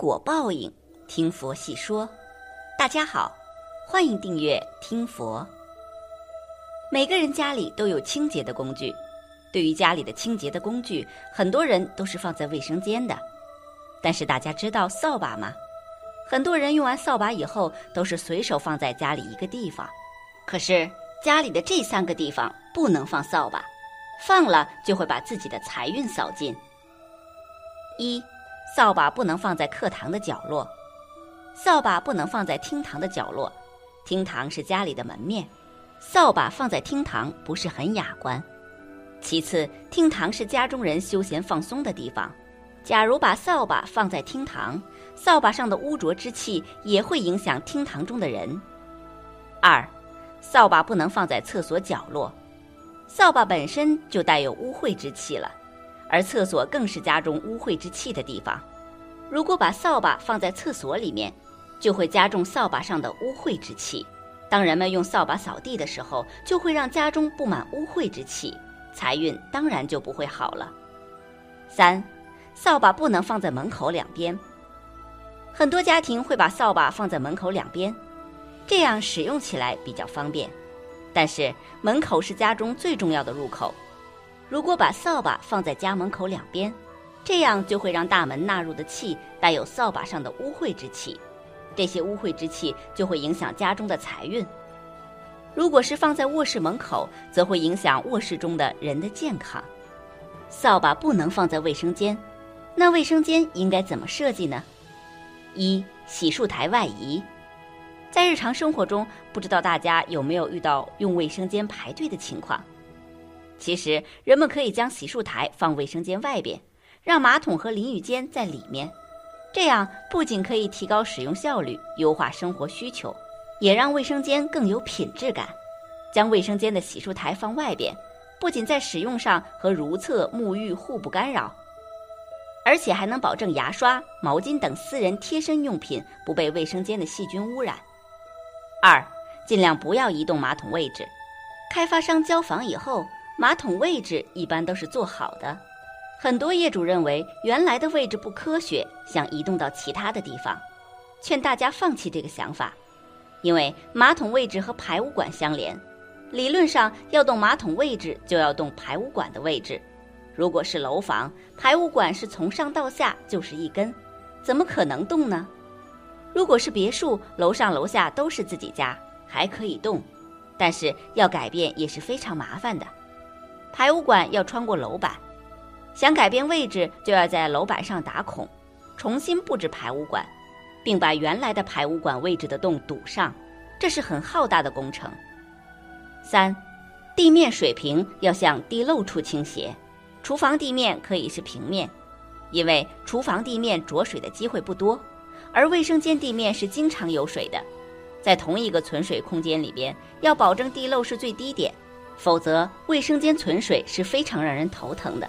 果报应，听佛细说。大家好，欢迎订阅听佛。每个人家里都有清洁的工具，对于家里的清洁的工具，很多人都是放在卫生间的。但是大家知道扫把吗？很多人用完扫把以后，都是随手放在家里一个地方。可是家里的这三个地方不能放扫把，放了就会把自己的财运扫尽。一扫把不能放在课堂的角落，扫把不能放在厅堂的角落，厅堂是家里的门面，扫把放在厅堂不是很雅观。其次，厅堂是家中人休闲放松的地方，假如把扫把放在厅堂，扫把上的污浊之气也会影响厅堂中的人。二，扫把不能放在厕所角落，扫把本身就带有污秽之气了。而厕所更是家中污秽之气的地方，如果把扫把放在厕所里面，就会加重扫把上的污秽之气。当人们用扫把扫地的时候，就会让家中布满污秽之气，财运当然就不会好了。三，扫把不能放在门口两边。很多家庭会把扫把放在门口两边，这样使用起来比较方便。但是门口是家中最重要的入口。如果把扫把放在家门口两边，这样就会让大门纳入的气带有扫把上的污秽之气，这些污秽之气就会影响家中的财运。如果是放在卧室门口，则会影响卧室中的人的健康。扫把不能放在卫生间，那卫生间应该怎么设计呢？一洗漱台外移，在日常生活中，不知道大家有没有遇到用卫生间排队的情况？其实，人们可以将洗漱台放卫生间外边，让马桶和淋浴间在里面。这样不仅可以提高使用效率、优化生活需求，也让卫生间更有品质感。将卫生间的洗漱台放外边，不仅在使用上和如厕、沐浴互不干扰，而且还能保证牙刷、毛巾等私人贴身用品不被卫生间的细菌污染。二，尽量不要移动马桶位置。开发商交房以后。马桶位置一般都是做好的，很多业主认为原来的位置不科学，想移动到其他的地方，劝大家放弃这个想法，因为马桶位置和排污管相连，理论上要动马桶位置就要动排污管的位置。如果是楼房，排污管是从上到下就是一根，怎么可能动呢？如果是别墅，楼上楼下都是自己家，还可以动，但是要改变也是非常麻烦的。排污管要穿过楼板，想改变位置，就要在楼板上打孔，重新布置排污管，并把原来的排污管位置的洞堵上，这是很浩大的工程。三，地面水平要向地漏处倾斜，厨房地面可以是平面，因为厨房地面着水的机会不多，而卫生间地面是经常有水的，在同一个存水空间里边，要保证地漏是最低点。否则，卫生间存水是非常让人头疼的。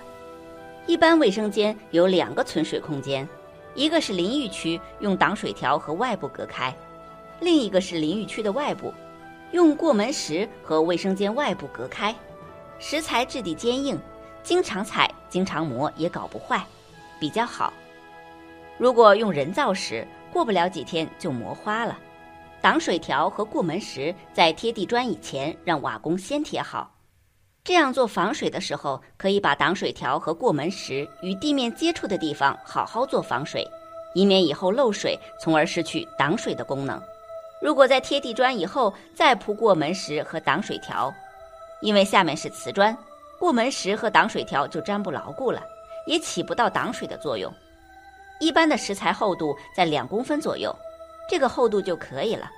一般卫生间有两个存水空间，一个是淋浴区，用挡水条和外部隔开；另一个是淋浴区的外部，用过门石和卫生间外部隔开。石材质地坚硬，经常踩、经常磨也搞不坏，比较好。如果用人造石，过不了几天就磨花了。挡水条和过门石在贴地砖以前，让瓦工先贴好。这样做防水的时候，可以把挡水条和过门石与地面接触的地方好好做防水，以免以后漏水，从而失去挡水的功能。如果在贴地砖以后再铺过门石和挡水条，因为下面是瓷砖，过门石和挡水条就粘不牢固了，也起不到挡水的作用。一般的石材厚度在两公分左右。这个厚度就可以了。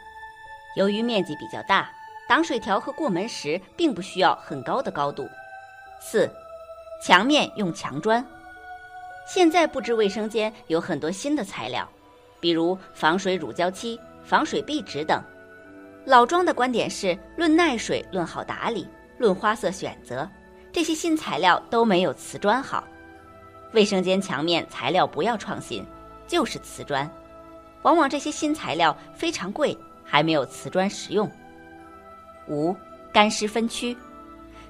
由于面积比较大，挡水条和过门石并不需要很高的高度。四，墙面用墙砖。现在布置卫生间有很多新的材料，比如防水乳胶漆、防水壁纸等。老庄的观点是论耐水、论好打理、论花色选择，这些新材料都没有瓷砖好。卫生间墙面材料不要创新，就是瓷砖。往往这些新材料非常贵，还没有瓷砖实用。五、干湿分区，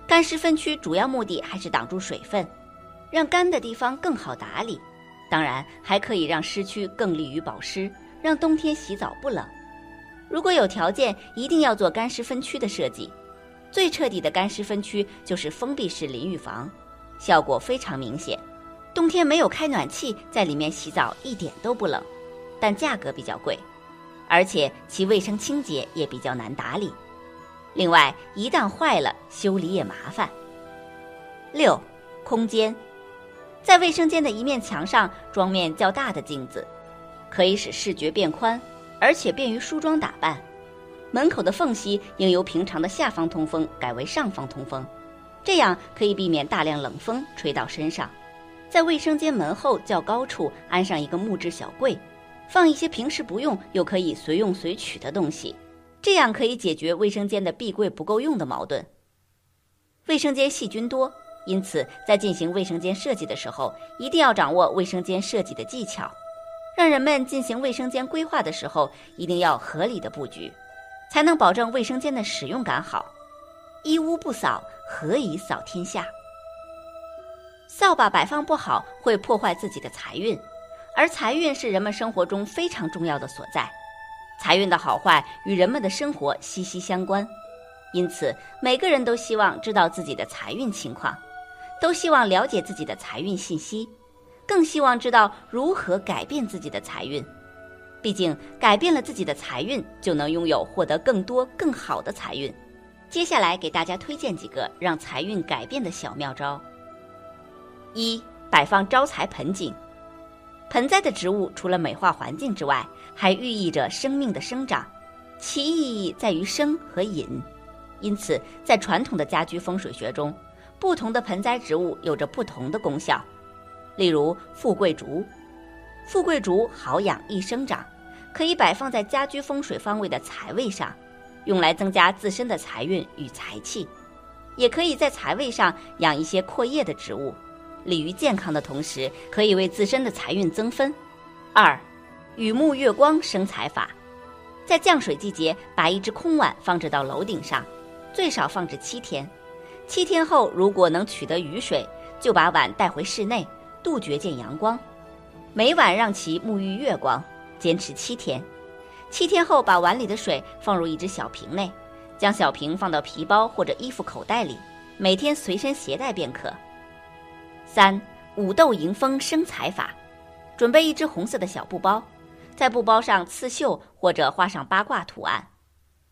干湿分区主要目的还是挡住水分，让干的地方更好打理，当然，还可以让湿区更利于保湿，让冬天洗澡不冷。如果有条件，一定要做干湿分区的设计。最彻底的干湿分区就是封闭式淋浴房，效果非常明显。冬天没有开暖气，在里面洗澡一点都不冷，但价格比较贵，而且其卫生清洁也比较难打理。另外，一旦坏了，修理也麻烦。六，空间，在卫生间的一面墙上装面较大的镜子，可以使视觉变宽，而且便于梳妆打扮。门口的缝隙应由平常的下方通风改为上方通风，这样可以避免大量冷风吹到身上。在卫生间门后较高处安上一个木质小柜，放一些平时不用又可以随用随取的东西，这样可以解决卫生间的壁柜不够用的矛盾。卫生间细菌多，因此在进行卫生间设计的时候，一定要掌握卫生间设计的技巧，让人们进行卫生间规划的时候一定要合理的布局。才能保证卫生间的使用感好。一屋不扫，何以扫天下？扫把摆放不好，会破坏自己的财运，而财运是人们生活中非常重要的所在。财运的好坏与人们的生活息息相关，因此每个人都希望知道自己的财运情况，都希望了解自己的财运信息，更希望知道如何改变自己的财运。毕竟，改变了自己的财运，就能拥有获得更多、更好的财运。接下来给大家推荐几个让财运改变的小妙招。一、摆放招财盆景。盆栽的植物除了美化环境之外，还寓意着生命的生长，其意义在于生和隐。因此，在传统的家居风水学中，不同的盆栽植物有着不同的功效。例如，富贵竹，富贵竹好养易生长。可以摆放在家居风水方位的财位上，用来增加自身的财运与财气；也可以在财位上养一些阔叶的植物，利于健康的同时，可以为自身的财运增分。二，雨沐月光生财法，在降水季节，把一只空碗放置到楼顶上，最少放置七天。七天后，如果能取得雨水，就把碗带回室内，杜绝见阳光，每晚让其沐浴月光。坚持七天，七天后把碗里的水放入一只小瓶内，将小瓶放到皮包或者衣服口袋里，每天随身携带便可。三五豆迎风生财法，准备一只红色的小布包，在布包上刺绣或者画上八卦图案，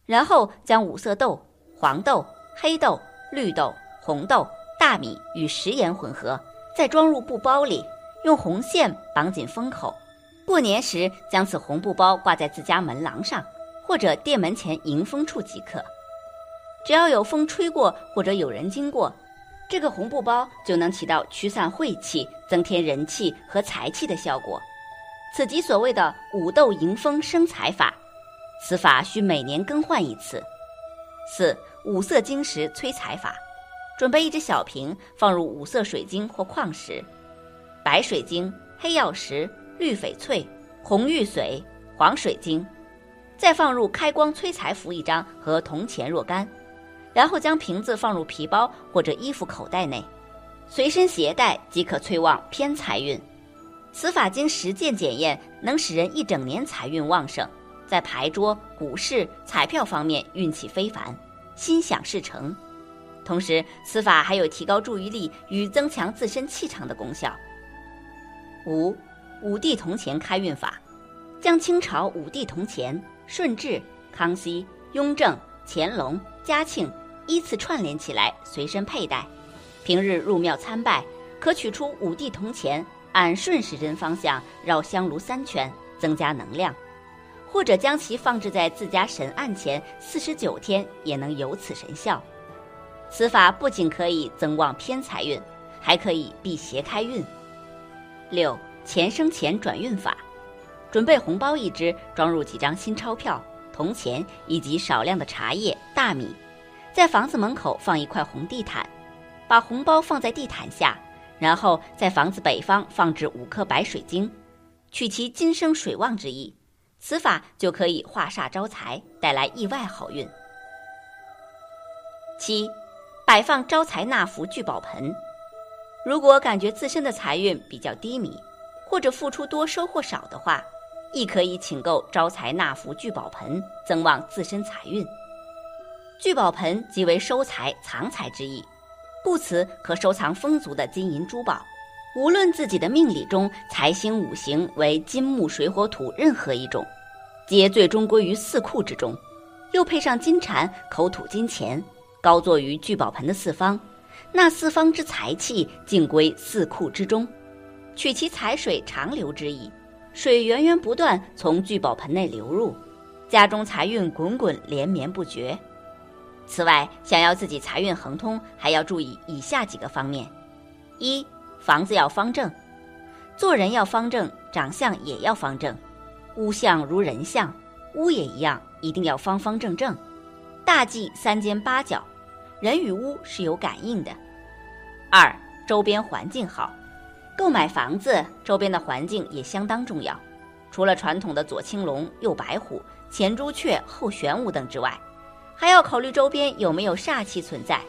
然后将五色豆、黄豆、黑豆、绿豆、红豆、大米与食盐混合，再装入布包里，用红线绑紧封口。过年时，将此红布包挂在自家门廊上，或者店门前迎风处即可。只要有风吹过，或者有人经过，这个红布包就能起到驱散晦气、增添人气和财气的效果。此即所谓的五斗迎风生财法。此法需每年更换一次。四五色晶石催财法，准备一只小瓶，放入五色水晶或矿石，白水晶、黑曜石。绿翡翠、红玉髓、黄水晶，再放入开光催财符一张和铜钱若干，然后将瓶子放入皮包或者衣服口袋内，随身携带即可催旺偏财运。此法经实践检验，能使人一整年财运旺盛，在牌桌、股市、彩票方面运气非凡，心想事成。同时，此法还有提高注意力与增强自身气场的功效。五。五帝铜钱开运法，将清朝五帝铜钱顺治、康熙、雍正、乾隆、嘉庆依次串联起来，随身佩戴。平日入庙参拜，可取出五帝铜钱，按顺时针方向绕香炉三圈，增加能量；或者将其放置在自家神案前四十九天，也能有此神效。此法不仅可以增旺偏财运，还可以辟邪开运。六。钱生钱转运法，准备红包一只，装入几张新钞票、铜钱以及少量的茶叶、大米，在房子门口放一块红地毯，把红包放在地毯下，然后在房子北方放置五颗白水晶，取其金生水旺之意。此法就可以化煞招财，带来意外好运。七，摆放招财纳福聚宝盆，如果感觉自身的财运比较低迷。或者付出多收获少的话，亦可以请购招财纳福聚宝盆，增旺自身财运。聚宝盆即为收财藏财之意，故此可收藏丰足的金银珠宝。无论自己的命理中财星五行为金木水火土任何一种，皆最终归于四库之中。又配上金蟾口吐金钱，高坐于聚宝盆的四方，那四方之财气尽归四库之中，取其财水长流之意，水源源不断从聚宝盆内流入，家中财运滚滚连绵不绝。此外，想要自己财运亨通，还要注意以下几个方面：一、房子要方正，做人要方正，长相也要方正，屋相如人相，屋也一样。一定要方方正正，大忌三尖八角，人与屋是有感应的。二，周边环境好，购买房子周边的环境也相当重要。除了传统的左青龙、右白虎、前朱雀、后玄武等之外，还要考虑周边有没有煞气存在。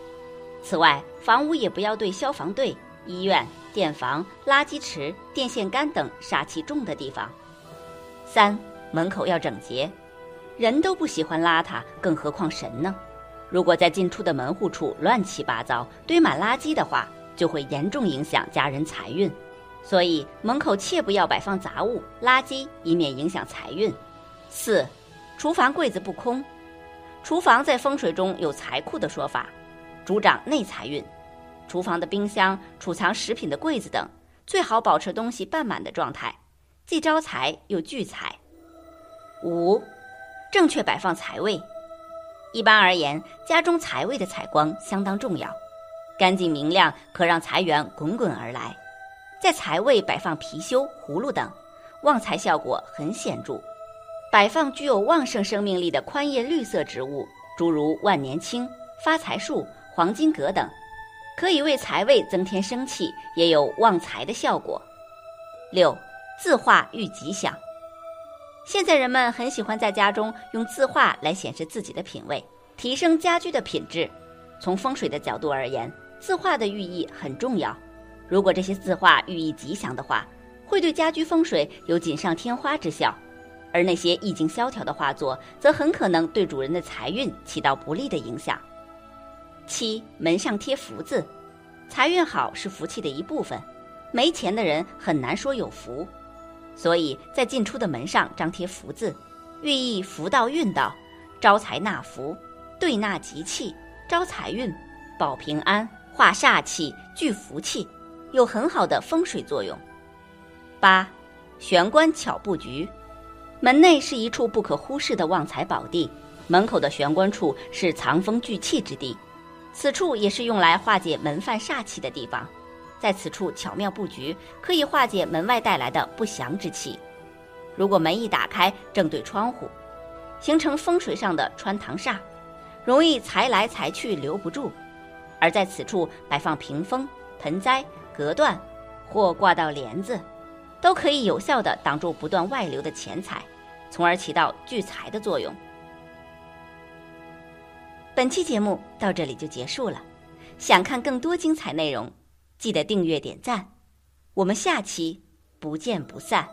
此外，房屋也不要对消防队、医院、电房、垃圾池、电线杆等煞气重的地方。三，门口要整洁。人都不喜欢邋遢，更何况神呢？如果在进出的门户处乱七八糟、堆满垃圾的话，就会严重影响家人财运。所以门口切不要摆放杂物、垃圾，以免影响财运。四，厨房柜子不空。厨房在风水中有财库的说法，主掌内财运。厨房的冰箱、储藏食品的柜子等，最好保持东西半满的状态，既招财又聚财。五。正确摆放财位，一般而言，家中财位的采光相当重要，干净明亮可让财源滚滚而来。在财位摆放貔貅、葫芦等，旺财效果很显著。摆放具有旺盛生命力的宽叶绿色植物，诸如万年青、发财树、黄金葛等，可以为财位增添生气，也有旺财的效果。六，字画寓吉祥。现在人们很喜欢在家中用字画来显示自己的品味，提升家居的品质。从风水的角度而言，字画的寓意很重要。如果这些字画寓意吉祥的话，会对家居风水有锦上添花之效；而那些意境萧条的画作，则很可能对主人的财运起到不利的影响。七，门上贴福字，财运好是福气的一部分，没钱的人很难说有福。所以在进出的门上张贴福字，寓意福到运到，招财纳福，对纳吉气，招财运，保平安，化煞气，聚福气，有很好的风水作用。八，玄关巧布局，门内是一处不可忽视的旺财宝地，门口的玄关处是藏风聚气之地，此处也是用来化解门犯煞气的地方。在此处巧妙布局，可以化解门外带来的不祥之气。如果门一打开正对窗户，形成风水上的穿堂煞，容易财来财去留不住；而在此处摆放屏风、盆栽、隔断或挂到帘子，都可以有效的挡住不断外流的钱财，从而起到聚财的作用。本期节目到这里就结束了，想看更多精彩内容。记得订阅点赞，我们下期不见不散。